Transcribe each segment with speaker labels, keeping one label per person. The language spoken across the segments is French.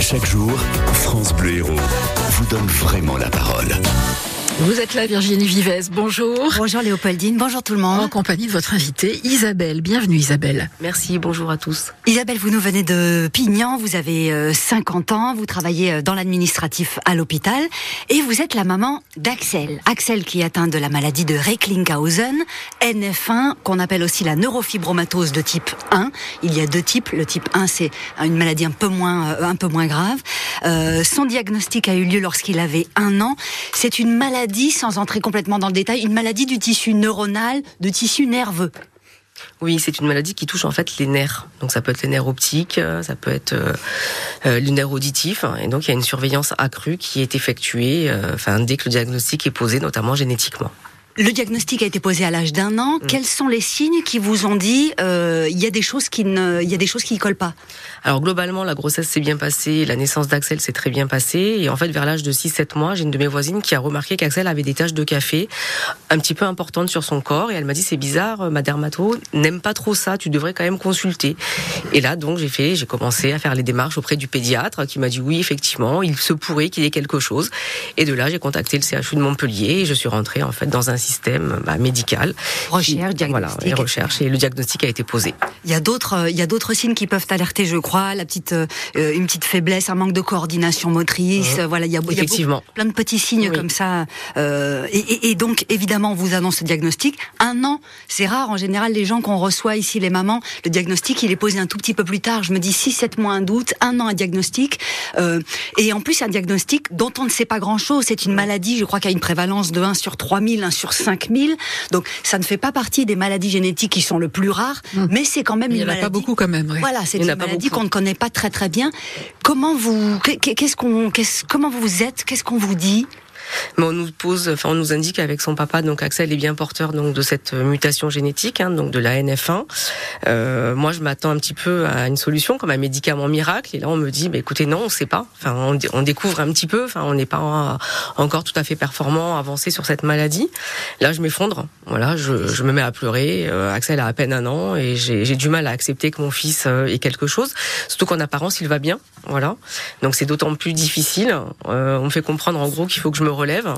Speaker 1: Chaque jour, France Bleu Héros vous donne vraiment la parole.
Speaker 2: Vous êtes là, Virginie Vives. Bonjour.
Speaker 3: Bonjour Léopoldine. Bonjour tout le monde.
Speaker 2: En compagnie de votre invitée Isabelle. Bienvenue Isabelle.
Speaker 4: Merci. Bonjour à tous.
Speaker 3: Isabelle, vous nous venez de Pignan. Vous avez 50 euh, ans. Vous travaillez euh, dans l'administratif à l'hôpital et vous êtes la maman d'Axel. Axel qui est atteint de la maladie de Recklinghausen, NF1, qu'on appelle aussi la neurofibromatose de type 1. Il y a deux types. Le type 1, c'est une maladie un peu moins, euh, un peu moins grave. Euh, son diagnostic a eu lieu lorsqu'il avait un an. C'est une maladie sans entrer complètement dans le détail, une maladie du tissu neuronal, de tissu nerveux.
Speaker 4: Oui, c'est une maladie qui touche en fait les nerfs. Donc ça peut être les nerfs optiques, euh, ça peut être euh, euh, les nerfs auditifs. Et donc il y a une surveillance accrue qui est effectuée, enfin dès que le diagnostic est posé, notamment génétiquement.
Speaker 3: Le diagnostic a été posé à l'âge d'un an. Mm. Quels sont les signes qui vous ont dit euh, il y a des choses qui ne, il y a des choses qui ne collent pas?
Speaker 4: Alors globalement, la grossesse s'est bien passée, la naissance d'Axel s'est très bien passée, et en fait vers l'âge de 6-7 mois, j'ai une de mes voisines qui a remarqué qu'Axel avait des taches de café un petit peu importantes sur son corps, et elle m'a dit c'est bizarre, ma dermato n'aime pas trop ça, tu devrais quand même consulter. Et là donc j'ai fait, j'ai commencé à faire les démarches auprès du pédiatre qui m'a dit oui effectivement, il se pourrait qu'il y ait quelque chose, et de là j'ai contacté le CHU de Montpellier et je suis rentrée en fait dans un système bah, médical.
Speaker 3: Recherche, diagnostic.
Speaker 4: Voilà, et recherche et le diagnostic a été posé.
Speaker 3: Il y a d'autres, euh, il y a d'autres signes qui peuvent alerter, je crois, la petite, euh, une petite faiblesse, un manque de coordination motrice. Mmh. Voilà, il y a,
Speaker 4: Effectivement.
Speaker 3: plein de petits signes comme ça. Euh, et, et, donc, évidemment, on vous annonce le diagnostic. Un an, c'est rare. En général, les gens qu'on reçoit ici, les mamans, le diagnostic, il est posé un tout petit peu plus tard. Je me dis 6, 7 mois, un doute, un an, un diagnostic. Euh, et en plus, un diagnostic dont on ne sait pas grand-chose. C'est une maladie, je crois, qui a une prévalence de 1 sur 3000, 1 sur 5000. Donc ça ne fait pas partie des maladies génétiques qui sont le plus rares, mmh. mais c'est quand même
Speaker 2: une
Speaker 3: maladie.
Speaker 2: Il n'y en a pas beaucoup quand même.
Speaker 3: Voilà, c'est une maladie qu'on ne connaît pas très très bien. Comment vous, qu'est-ce qu'on, comment vous êtes, qu'est-ce qu'on vous dit?
Speaker 4: Mais on nous pose, enfin on nous indique avec son papa, donc Axel est bien porteur donc de cette mutation génétique, hein, donc de la NF1. Euh, moi, je m'attends un petit peu à une solution comme un médicament miracle, et là on me dit, bah, écoutez, non, on sait pas. Enfin, on, découvre un petit peu. Enfin, on n'est pas encore tout à fait performant, avancé sur cette maladie. Là, je m'effondre. Voilà, je, je, me mets à pleurer. Euh, Axel a à peine un an et j'ai du mal à accepter que mon fils euh, ait quelque chose, surtout qu'en apparence il va bien. Voilà, donc c'est d'autant plus difficile. Euh, on me fait comprendre en gros qu'il faut que je me relève,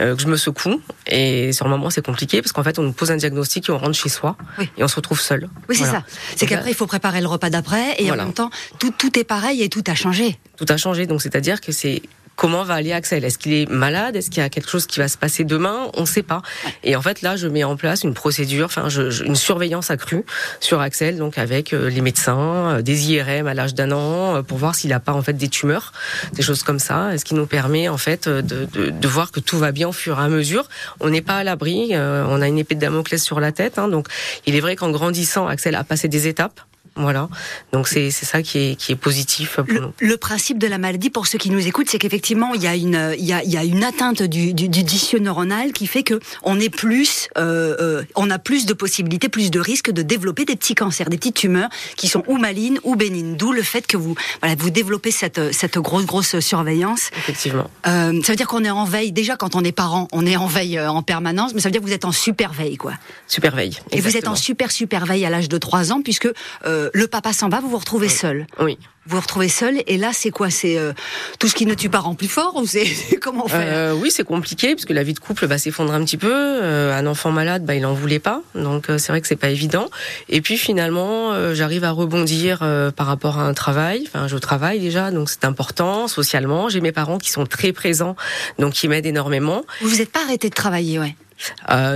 Speaker 4: euh, que je me secoue. Et sur le moment, c'est compliqué parce qu'en fait, on nous pose un diagnostic et on rentre chez soi et on se retrouve seul.
Speaker 3: Oui, c'est ça. C'est qu'après, il faut préparer le repas d'après et en même temps, tout, tout est pareil et tout a changé.
Speaker 4: Tout a changé. Donc, c'est-à-dire que c'est comment va aller Axel? Est-ce qu'il est malade? Est-ce qu'il y a quelque chose qui va se passer demain? On ne sait pas. Et en fait, là, je mets en place une procédure, enfin, je, une surveillance accrue sur Axel, donc avec euh, les médecins, euh, des IRM à l'âge d'un an, euh, pour voir s'il n'a pas en fait des tumeurs, des choses comme ça. Et ce qui nous permet en fait de, de, de, voir que tout va bien au fur et à mesure? On n'est pas à l'abri. on a une épée de Damoclès sur la tête. Hein, donc, il est vrai qu'en grandissant, Axel a passé des étapes. Voilà. Donc c'est ça qui est, qui est positif pour
Speaker 3: le,
Speaker 4: nous.
Speaker 3: Le principe de la maladie, pour ceux qui nous écoutent, c'est qu'effectivement il y a une il y a, il y a une atteinte du, du, du tissu neuronal qui fait que on est plus euh, euh, on a plus de possibilités, plus de risques de développer des petits cancers, des petites tumeurs qui sont ou malignes ou bénignes. D'où le fait que vous voilà vous développez cette cette grosse grosse surveillance.
Speaker 4: Effectivement.
Speaker 3: Euh, ça veut dire qu'on est en veille. Déjà quand on est parent, on est en veille en permanence, mais ça veut dire que vous êtes en super veille quoi.
Speaker 4: Super veille.
Speaker 3: Et vous êtes en super super veille à l'âge de 3 ans puisque euh, le papa s'en va, vous vous retrouvez seul.
Speaker 4: Oui.
Speaker 3: Vous vous retrouvez seul, et là, c'est quoi? C'est euh, tout ce qui ne tue pas rend plus fort, ou c'est comment faire
Speaker 4: euh, Oui, c'est compliqué parce que la vie de couple bah, s'effondre un petit peu. Euh, un enfant malade, bah, il en voulait pas, donc euh, c'est vrai que c'est pas évident. Et puis finalement, euh, j'arrive à rebondir euh, par rapport à un travail. Enfin, je travaille déjà, donc c'est important socialement. J'ai mes parents qui sont très présents, donc qui m'aident énormément.
Speaker 3: Vous vous êtes pas arrêté de travailler, ouais?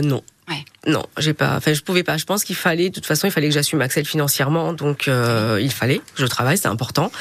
Speaker 4: Non. Non, j'ai pas. Enfin, je pouvais pas. Je pense qu'il fallait, de toute façon, il fallait que j'assume Axel financièrement, donc euh, il fallait que je travaille, c'est important.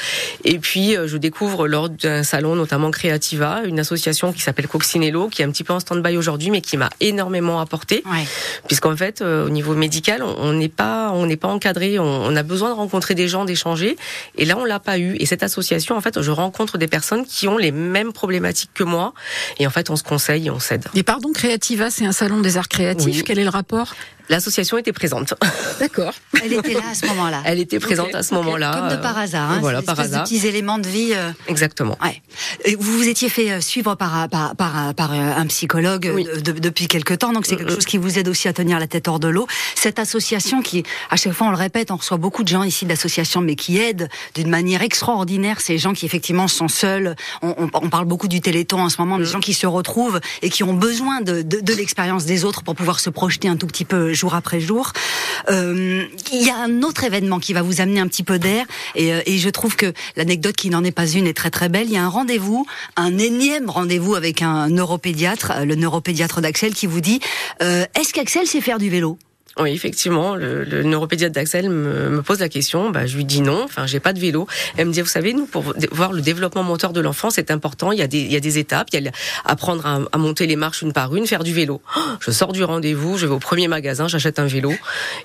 Speaker 4: Et puis, euh, je découvre lors d'un salon, notamment Creativa, une association qui s'appelle Coccinello, qui est un petit peu en stand-by aujourd'hui, mais qui m'a énormément apporté,
Speaker 3: ouais.
Speaker 4: puisqu'en fait, euh, au niveau médical, on n'est pas, on n'est pas encadré. On, on, a besoin de rencontrer des gens, d'échanger. Et là, on l'a pas eu. Et cette association, en fait, je rencontre des personnes qui ont les mêmes problématiques que moi, et en fait, on se conseille et on s'aide.
Speaker 2: Et pardon, Creativa, c'est un salon des arts créatifs.
Speaker 4: Oui.
Speaker 2: Est rapport
Speaker 4: L'association était présente.
Speaker 2: D'accord.
Speaker 3: Elle était là à ce moment-là.
Speaker 4: Elle était présente à ce moment-là.
Speaker 3: Comme de par hasard. Hein,
Speaker 4: Voilà, par
Speaker 3: de
Speaker 4: hasard.
Speaker 3: petits éléments de vie. euh,
Speaker 4: Exactement.
Speaker 3: Ouais. Et vous vous étiez fait euh, suivre par, par, par, par euh, un psychologue
Speaker 4: Oui.
Speaker 3: de- depuis quelque temps, donc c'est quelque chose qui vous aide aussi à tenir la tête hors de l'eau. Cette association qui, à chaque fois on le répète, on reçoit beaucoup de gens ici d'associations, mais qui aident d'une manière extraordinaire ces gens qui effectivement sont seuls. On, on- on parle beaucoup du Téléthon en ce moment, des gens qui se retrouvent et qui ont besoin de, de, de l'expérience des autres pour pouvoir se projeter un tout petit peu jour après jour. Euh, Il y a un autre événement qui va vous amener un petit peu d'air et, euh, et je trouve que l'anecdote qui n'en est pas une est très très belle. Il y a un rendez-vous, un énième rendez-vous avec un neuropédiatre, euh, le neuropédiatre d'Axel qui vous dit euh, Est-ce qu'Axel sait faire du vélo?
Speaker 4: Oui, effectivement, le, le neuropédiatre d'Axel me, me pose la question. Bah, je lui dis non. Enfin, j'ai pas de vélo. Elle me dit, vous savez, nous, pour voir le développement moteur de l'enfant, c'est important. Il y a des, il y a des étapes. Il y a apprendre à, monter les marches une par une, faire du vélo. Oh, Je sors du rendez-vous, je vais au premier magasin, j'achète un vélo,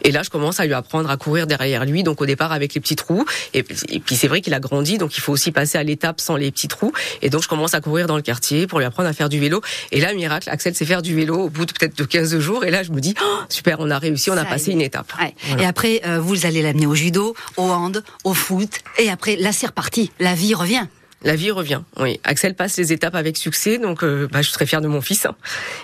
Speaker 4: et là, je commence à lui apprendre à courir derrière lui. Donc, au départ, avec les petits trous. Et puis, c'est vrai qu'il a grandi, donc il faut aussi passer à l'étape sans les petits trous. Et donc, je commence à courir dans le quartier pour lui apprendre à faire du vélo. Et là, miracle, Axel sait faire du vélo au bout de peut-être de 15 jours. Et là, je me dis, oh, super, on a réussi, on a
Speaker 3: Ça
Speaker 4: passé une étape.
Speaker 3: Ouais.
Speaker 4: Voilà.
Speaker 3: Et après, euh, vous allez l'amener au judo, au hand, au foot, et après, là c'est reparti. La vie revient.
Speaker 4: La vie revient. Oui, Axel passe les étapes avec succès, donc euh, bah, je serais fière de mon fils. hein.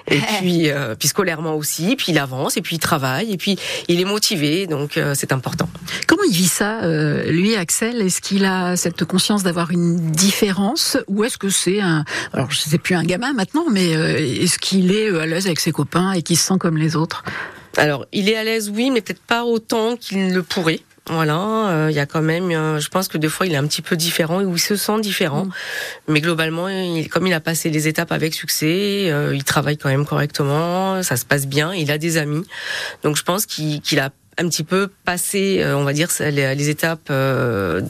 Speaker 4: Et puis, euh, puis scolairement aussi, puis il avance, et puis il travaille, et puis il est motivé, donc euh, c'est important.
Speaker 2: Comment il vit ça, euh, lui, Axel? Est-ce qu'il a cette conscience d'avoir une différence ou est-ce que c'est un... Alors, je sais plus un gamin maintenant, mais euh, est-ce qu'il est à l'aise avec ses copains et qu'il se sent comme les autres?
Speaker 4: Alors, il est à l'aise, oui, mais peut-être pas autant qu'il le pourrait. Voilà, euh, il y a quand même, euh, je pense que des fois il est un petit peu différent ou il se sent différent, mais globalement, il, comme il a passé les étapes avec succès, euh, il travaille quand même correctement, ça se passe bien, il a des amis, donc je pense qu'il a un petit peu passé, euh, on va dire, les, les étapes euh,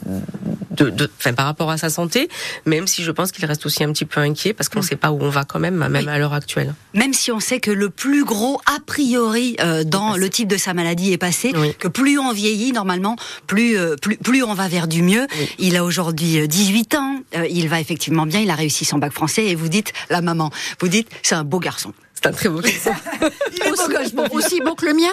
Speaker 4: de, de, enfin, par rapport à sa santé, même si je pense qu'il reste aussi un petit peu inquiet parce qu'on ne sait pas où on va quand même, même
Speaker 3: Oui.
Speaker 4: à l'heure actuelle.
Speaker 3: Même si on sait que le plus gros a priori euh, dans le type de sa maladie est passé,
Speaker 4: Oui.
Speaker 3: que plus on vieillit normalement, plus euh, plus, plus on va vers du mieux.
Speaker 4: Oui.
Speaker 3: Il a aujourd'hui euh, 18 ans, euh, il va effectivement bien, il a réussi son bac français et vous dites la maman, vous dites c'est un beau garçon.
Speaker 4: C'est un très beau garçon.
Speaker 3: Il est beau.
Speaker 2: Aussi beau que le mien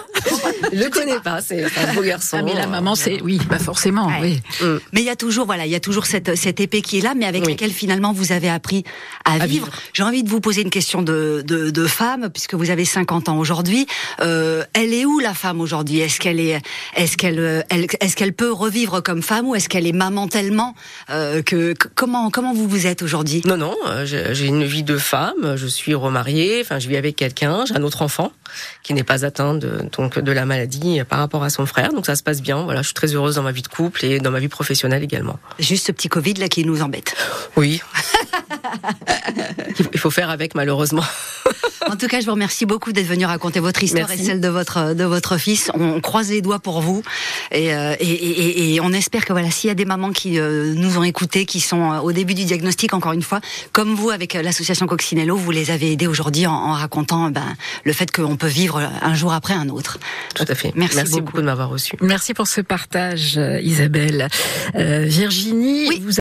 Speaker 4: Je le connais pas, c'est un beau garçon.
Speaker 2: Ah, mais la maman, c'est... Oui, bah forcément,
Speaker 3: Ouais.
Speaker 2: oui.
Speaker 4: Mm.
Speaker 3: Mais il y a toujours, voilà, il y a toujours cette, cette épée qui est là, mais avec
Speaker 4: Oui.
Speaker 3: laquelle finalement vous avez appris à, vivre.
Speaker 4: vivre.
Speaker 3: J'ai envie de vous poser une question de, de, de femme, puisque vous avez 50 ans aujourd'hui. Euh, elle est où la femme aujourd'hui? Est-ce qu'elle est, est-ce qu'elle, elle- est-ce qu'elle peut revivre comme femme ou est-ce qu'elle est maman tellement euh, que, que- comment comment vous vous êtes aujourd'hui?
Speaker 4: Non, non, euh, j'ai j'ai une vie de femme, je suis remariée, enfin je vis avec quelqu'un, j'ai un autre enfant qui n'est pas atteint de, donc, de la maladie par rapport à son frère, donc ça se passe bien, voilà, je suis très heureuse dans ma vie de couple et dans ma vie professionnelle également.
Speaker 3: Juste ce petit Covid là qui nous embête.
Speaker 4: Oui. Il faut- Il faut faire avec malheureusement.
Speaker 3: En tout cas, je vous remercie beaucoup d'être venu raconter votre histoire
Speaker 4: Merci.
Speaker 3: et celle de votre de votre fils. On croise les doigts pour vous et, euh, et, et, et on espère que voilà, s'il y a des mamans qui euh, nous ont écoutés, qui sont euh, au début du diagnostic, encore une fois, comme vous avec euh, l'association Coccinello, vous les avez aidés aujourd'hui en, en racontant ben, le fait qu'on peut vivre un jour après un autre.
Speaker 4: Tout à fait.
Speaker 3: Merci
Speaker 4: Merci
Speaker 3: beaucoup.
Speaker 4: beaucoup de m'avoir reçu.
Speaker 2: Merci pour ce partage, euh, Isabelle. Euh, Virginie,
Speaker 3: Oui.
Speaker 2: vous